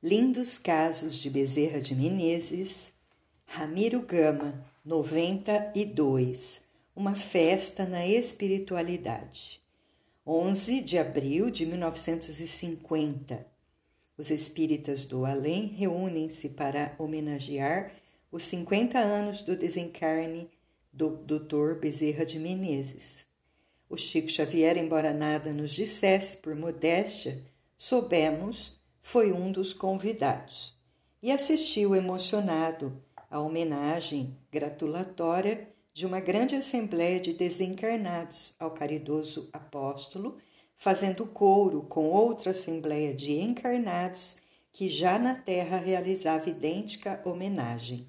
Lindos Casos de Bezerra de Menezes, Ramiro Gama, 92, Uma Festa na Espiritualidade. 11 de abril de 1950. Os espíritas do além reúnem-se para homenagear os 50 anos do desencarne do Dr. Bezerra de Menezes. O Chico Xavier, embora nada nos dissesse por modéstia, soubemos foi um dos convidados e assistiu emocionado à homenagem gratulatória de uma grande assembleia de desencarnados ao caridoso apóstolo, fazendo coro com outra assembleia de encarnados que já na terra realizava idêntica homenagem.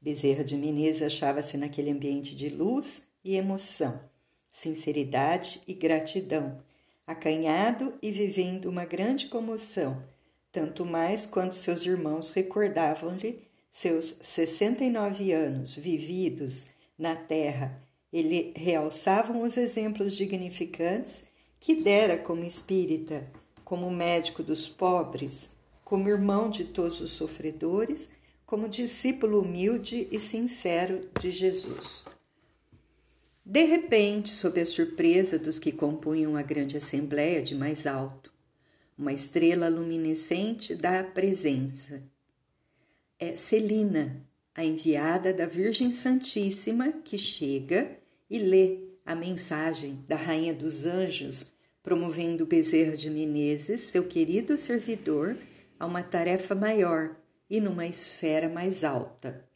Bezerra de Menezes achava-se naquele ambiente de luz e emoção, sinceridade e gratidão, acanhado e vivendo uma grande comoção tanto mais quanto seus irmãos recordavam-lhe seus 69 anos vividos na terra ele realçavam os exemplos dignificantes que dera como espírita, como médico dos pobres, como irmão de todos os sofredores, como discípulo humilde e sincero de Jesus. De repente, sob a surpresa dos que compunham a grande assembleia de mais alto, uma estrela luminescente da presença. É Celina, a enviada da Virgem Santíssima, que chega e lê a mensagem da Rainha dos Anjos, promovendo Bezerra de Menezes, seu querido servidor, a uma tarefa maior e numa esfera mais alta.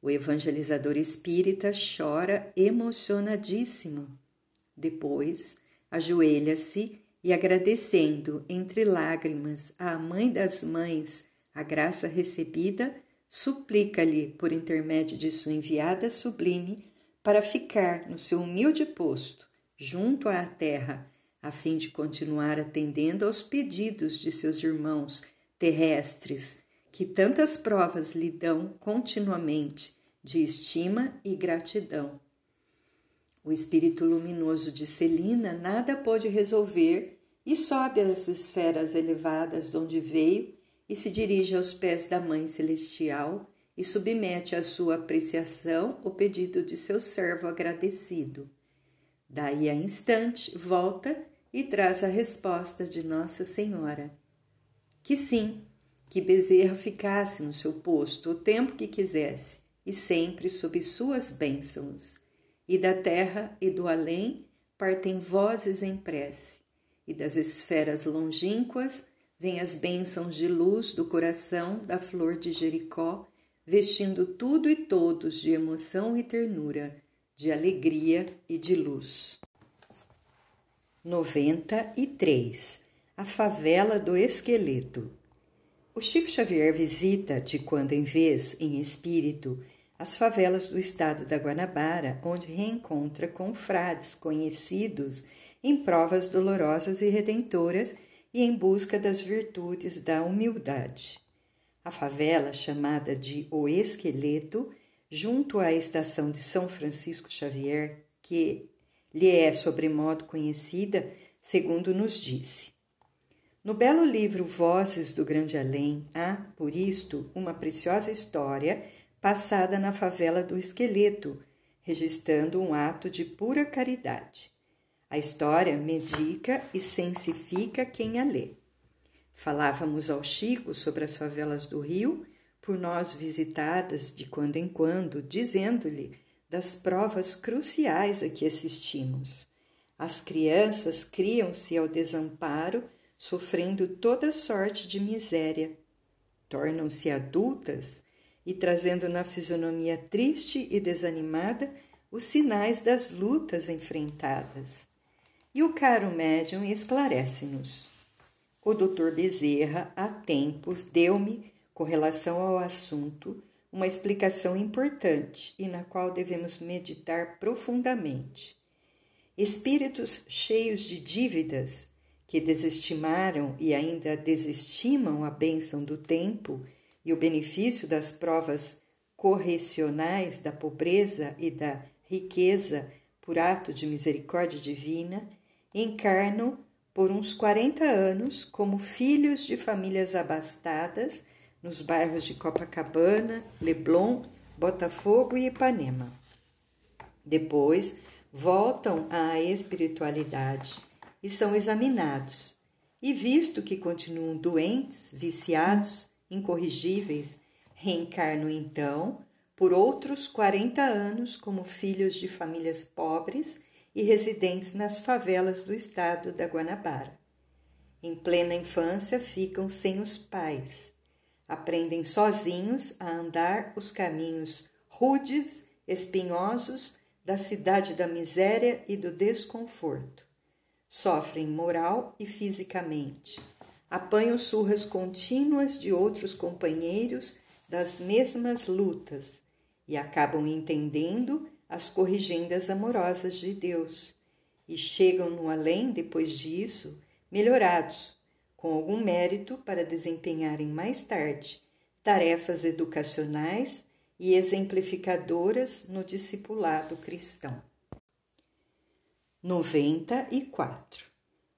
O evangelizador espírita chora emocionadíssimo. Depois, ajoelha-se e agradecendo entre lágrimas à Mãe das Mães a graça recebida, suplica-lhe, por intermédio de sua enviada sublime, para ficar no seu humilde posto, junto à terra, a fim de continuar atendendo aos pedidos de seus irmãos terrestres, que tantas provas lhe dão continuamente de estima e gratidão. O espírito luminoso de Celina nada pôde resolver e sobe às esferas elevadas de onde veio e se dirige aos pés da Mãe Celestial e submete à sua apreciação o pedido de seu servo agradecido. Daí a instante volta e traz a resposta de Nossa Senhora. Que sim, que Bezerra ficasse no seu posto o tempo que quisesse e sempre sob suas bênçãos. E da terra e do além partem vozes em prece e das esferas longínquas vêm as bênçãos de luz do coração da flor de Jericó, vestindo tudo e todos de emoção e ternura, de alegria e de luz. 93. A favela do esqueleto. O Chico Xavier visita, de quando em vez, em espírito, as favelas do estado da Guanabara, onde reencontra com frades conhecidos em provas dolorosas e redentoras e em busca das virtudes da humildade. A favela, chamada de O Esqueleto, junto à estação de São Francisco Xavier, que lhe é sobremodo conhecida, segundo nos disse. No belo livro Vozes do Grande Além, há, por isto, uma preciosa história passada na favela do Esqueleto, registrando um ato de pura caridade. A história medica e sensifica quem a lê. Falávamos ao Chico sobre as favelas do Rio, por nós visitadas de quando em quando, dizendo-lhe das provas cruciais a que assistimos. As crianças criam-se ao desamparo, sofrendo toda sorte de miséria. Tornam-se adultas e trazendo na fisionomia triste e desanimada os sinais das lutas enfrentadas. E o caro médium esclarece-nos. O doutor Bezerra, há tempos, deu-me, com relação ao assunto, uma explicação importante e na qual devemos meditar profundamente. Espíritos cheios de dívidas, que desestimaram e ainda desestimam a bênção do tempo e o benefício das provas correcionais da pobreza e da riqueza por ato de misericórdia divina, encarnam por uns 40 anos como filhos de famílias abastadas nos bairros de Copacabana, Leblon, Botafogo e Ipanema. Depois, voltam à espiritualidade e são examinados. E visto que continuam doentes, viciados, incorrigíveis, reencarnam então por outros 40 anos como filhos de famílias pobres e residentes nas favelas do estado da Guanabara. Em plena infância ficam sem os pais. Aprendem sozinhos a andar os caminhos rudes, espinhosos da cidade da miséria e do desconforto. Sofrem moral e fisicamente. Apanham surras contínuas de outros companheiros das mesmas lutas e acabam entendendo as corrigendas amorosas de Deus e chegam no além depois disso, melhorados, com algum mérito para desempenharem mais tarde tarefas educacionais e exemplificadoras no discipulado cristão. 94.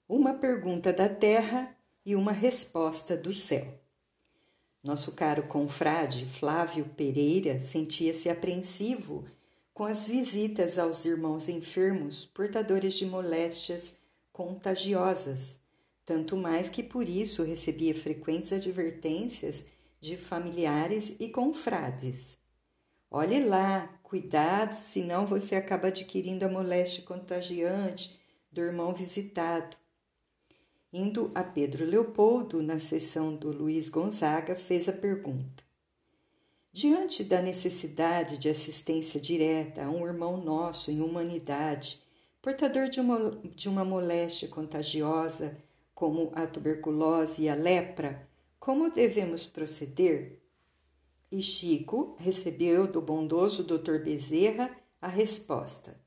Uma pergunta da terra e uma resposta do céu. Nosso caro confrade Flávio Pereira sentia-se apreensivo com as visitas aos irmãos enfermos portadores de moléstias contagiosas, tanto mais que por isso recebia frequentes advertências de familiares e confrades. Olhe lá, cuidado, senão você acaba adquirindo a moléstia contagiante do irmão visitado. Indo a Pedro Leopoldo, na sessão do Luiz Gonzaga, fez a pergunta: Diante da necessidade de assistência direta a um irmão nosso em humanidade, portador de uma, de uma moléstia contagiosa, como a tuberculose e a lepra, como devemos proceder? E Chico recebeu do bondoso Dr. Bezerra a resposta: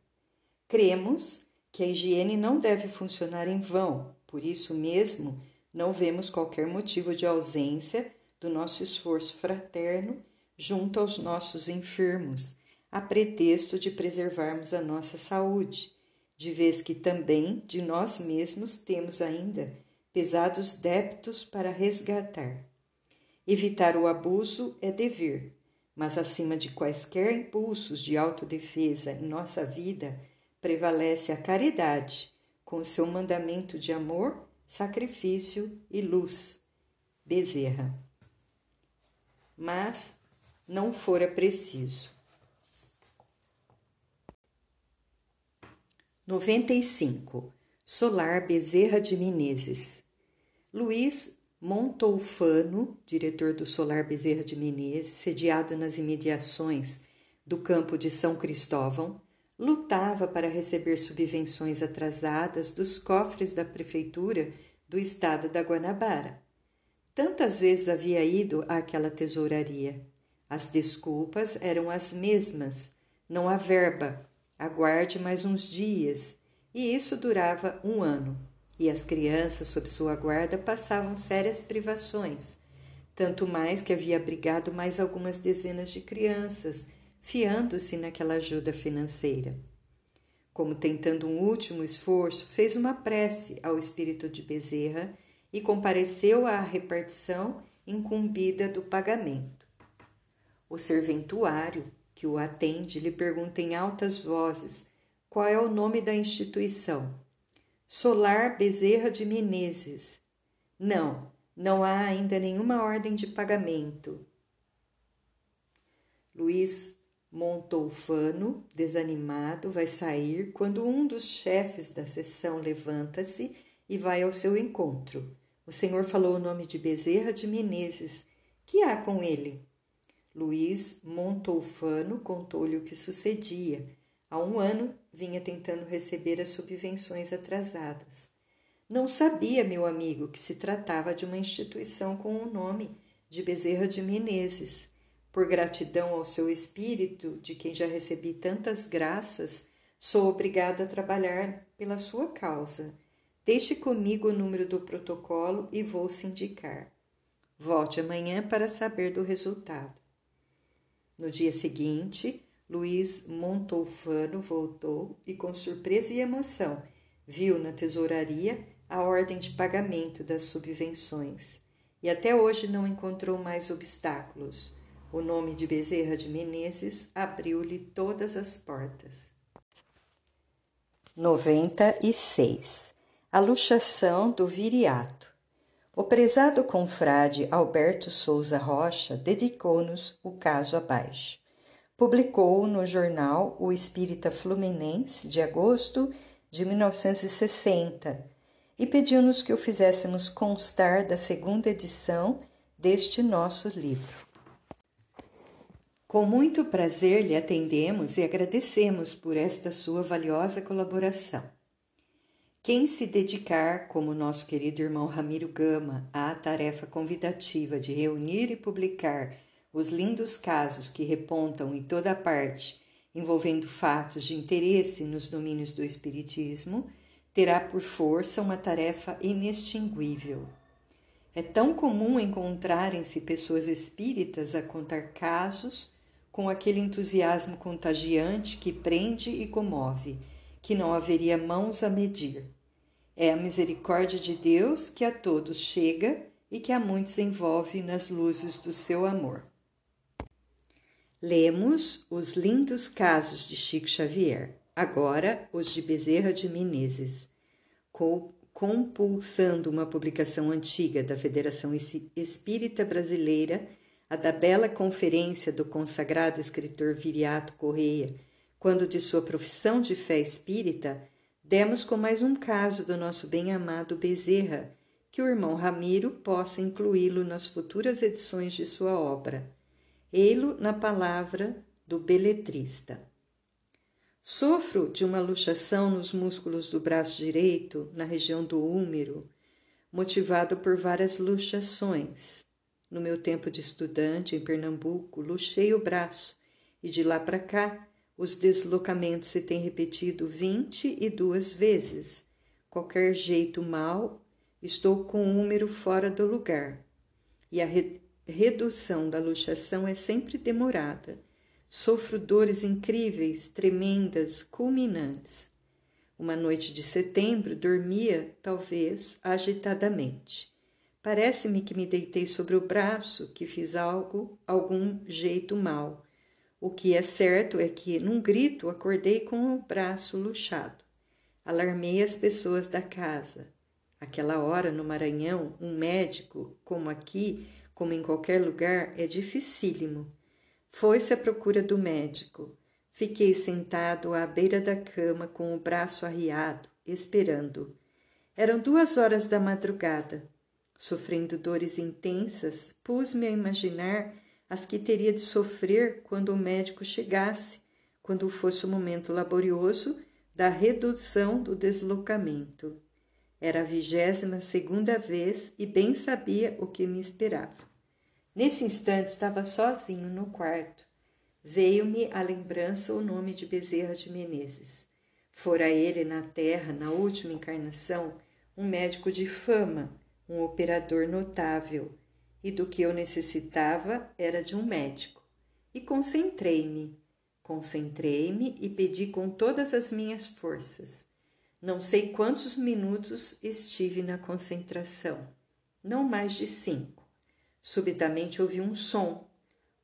Cremos que a higiene não deve funcionar em vão, por isso mesmo, não vemos qualquer motivo de ausência do nosso esforço fraterno junto aos nossos enfermos, a pretexto de preservarmos a nossa saúde, de vez que também de nós mesmos temos ainda pesados débitos para resgatar. Evitar o abuso é dever, mas acima de quaisquer impulsos de autodefesa em nossa vida, prevalece a caridade com seu mandamento de amor, sacrifício e luz. Bezerra. Mas não fora preciso. 95. Solar Bezerra de Menezes. Luiz Montoufano, diretor do Solar Bezerra de Menezes, sediado nas imediações do campo de São Cristóvão, lutava para receber subvenções atrasadas dos cofres da prefeitura do estado da Guanabara. Tantas vezes havia ido àquela tesouraria. As desculpas eram as mesmas: não há verba, aguarde mais uns dias. E isso durava um ano. E as crianças, sob sua guarda, passavam sérias privações, tanto mais que havia abrigado mais algumas dezenas de crianças fiando-se naquela ajuda financeira. Como tentando um último esforço, fez uma prece ao espírito de Bezerra e compareceu à repartição incumbida do pagamento. O serventuário que o atende lhe pergunta em altas vozes qual é o nome da instituição. Solar Bezerra de Menezes. Não, não há ainda nenhuma ordem de pagamento. Luiz Montoufano, desanimado, vai sair quando um dos chefes da sessão levanta-se e vai ao seu encontro. O senhor falou o nome de Bezerra de Menezes. Que há com ele? Luiz Montoufano contou-lhe o que sucedia. Há um ano vinha tentando receber as subvenções atrasadas. Não sabia, meu amigo, que se tratava de uma instituição com o nome de Bezerra de Menezes. Por gratidão ao seu espírito, de quem já recebi tantas graças, sou obrigada a trabalhar pela sua causa. Deixe comigo o número do protocolo e vou se indicar. Volte amanhã para saber do resultado. No dia seguinte, Luiz Montoufano voltou e, com surpresa e emoção, viu na tesouraria a ordem de pagamento das subvenções e até hoje não encontrou mais obstáculos. O nome de Bezerra de Menezes abriu-lhe todas as portas. 96. A luxação do viriato. O prezado confrade Alberto Souza Rocha dedicou-nos o caso abaixo. Publicou no jornal O Espírita Fluminense de agosto de 1960 e pediu-nos que o fizéssemos constar da segunda edição deste nosso livro. Com muito prazer lhe atendemos e agradecemos por esta sua valiosa colaboração. Quem se dedicar, como nosso querido irmão Ramiro Gama, à tarefa convidativa de reunir e publicar os lindos casos que repontam em toda parte envolvendo fatos de interesse nos domínios do Espiritismo, terá por força uma tarefa inextinguível. É tão comum encontrarem-se pessoas espíritas a contar casos com aquele entusiasmo contagiante que prende e comove, que não haveria mãos a medir. É a misericórdia de Deus que a todos chega e que a muitos envolve nas luzes do seu amor. Lemos os lindos casos de Chico Xavier, agora os de Bezerra de Menezes, compulsando uma publicação antiga da Federação Espírita Brasileira a da bela conferência do consagrado escritor Viriato Correia, quando de sua profissão de fé espírita, demos com mais um caso do nosso bem-amado Bezerra, que o irmão Ramiro possa incluí-lo nas futuras edições de sua obra. Ei-lo na palavra do beletrista. Sofro de uma luxação nos músculos do braço direito, na região do úmero, motivado por várias luxações. No meu tempo de estudante em Pernambuco, luxei o braço e de lá para cá os deslocamentos se têm repetido vinte e duas vezes. Qualquer jeito mal, estou com o número fora do lugar. E a re redução da luxação é sempre demorada. Sofro dores incríveis, tremendas, culminantes. Uma noite de setembro dormia, talvez, agitadamente. Parece-me que me deitei sobre o braço, que fiz algo, algum jeito mal. O que é certo é que, num grito, acordei com o braço luxado. Alarmei as pessoas da casa. Aquela hora, no Maranhão, um médico, como aqui, como em qualquer lugar, é dificílimo. Foi-se à procura do médico. Fiquei sentado à beira da cama com o braço arriado, esperando. Eram duas horas da madrugada. Sofrendo dores intensas, pus-me a imaginar as que teria de sofrer quando o médico chegasse, quando fosse o momento laborioso da redução do deslocamento. Era a vigésima segunda vez e bem sabia o que me esperava. Nesse instante estava sozinho no quarto. Veio-me à lembrança o nome de Bezerra de Menezes. Fora ele na terra, na última encarnação, um médico de fama, um operador notável, e do que eu necessitava era de um médico. E concentrei-me, concentrei-me e pedi com todas as minhas forças. Não sei quantos minutos estive na concentração, não mais de cinco. Subitamente ouvi um som,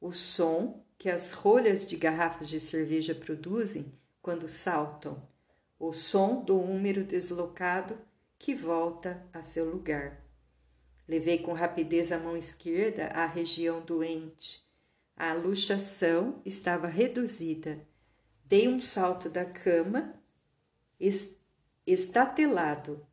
o som que as rolhas de garrafas de cerveja produzem quando saltam, o som do úmero deslocado que volta a seu lugar. Levei com rapidez a mão esquerda à região doente. A luxação estava reduzida. Dei um salto da cama, estatelado.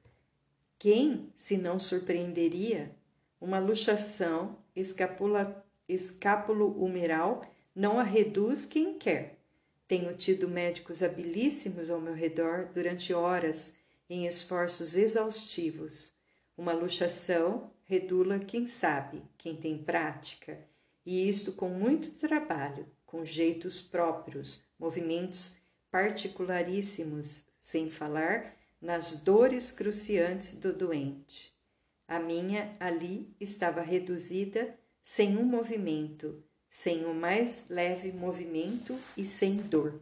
Quem, se não surpreenderia, uma luxação escapula, escápulo-humeral não a reduz quem quer. Tenho tido médicos habilíssimos ao meu redor durante horas em esforços exaustivos. Uma luxação redula quem sabe, quem tem prática, e isto com muito trabalho, com jeitos próprios, movimentos particularíssimos, sem falar nas dores cruciantes do doente. A minha ali estava reduzida sem um movimento, sem o mais leve movimento e sem dor.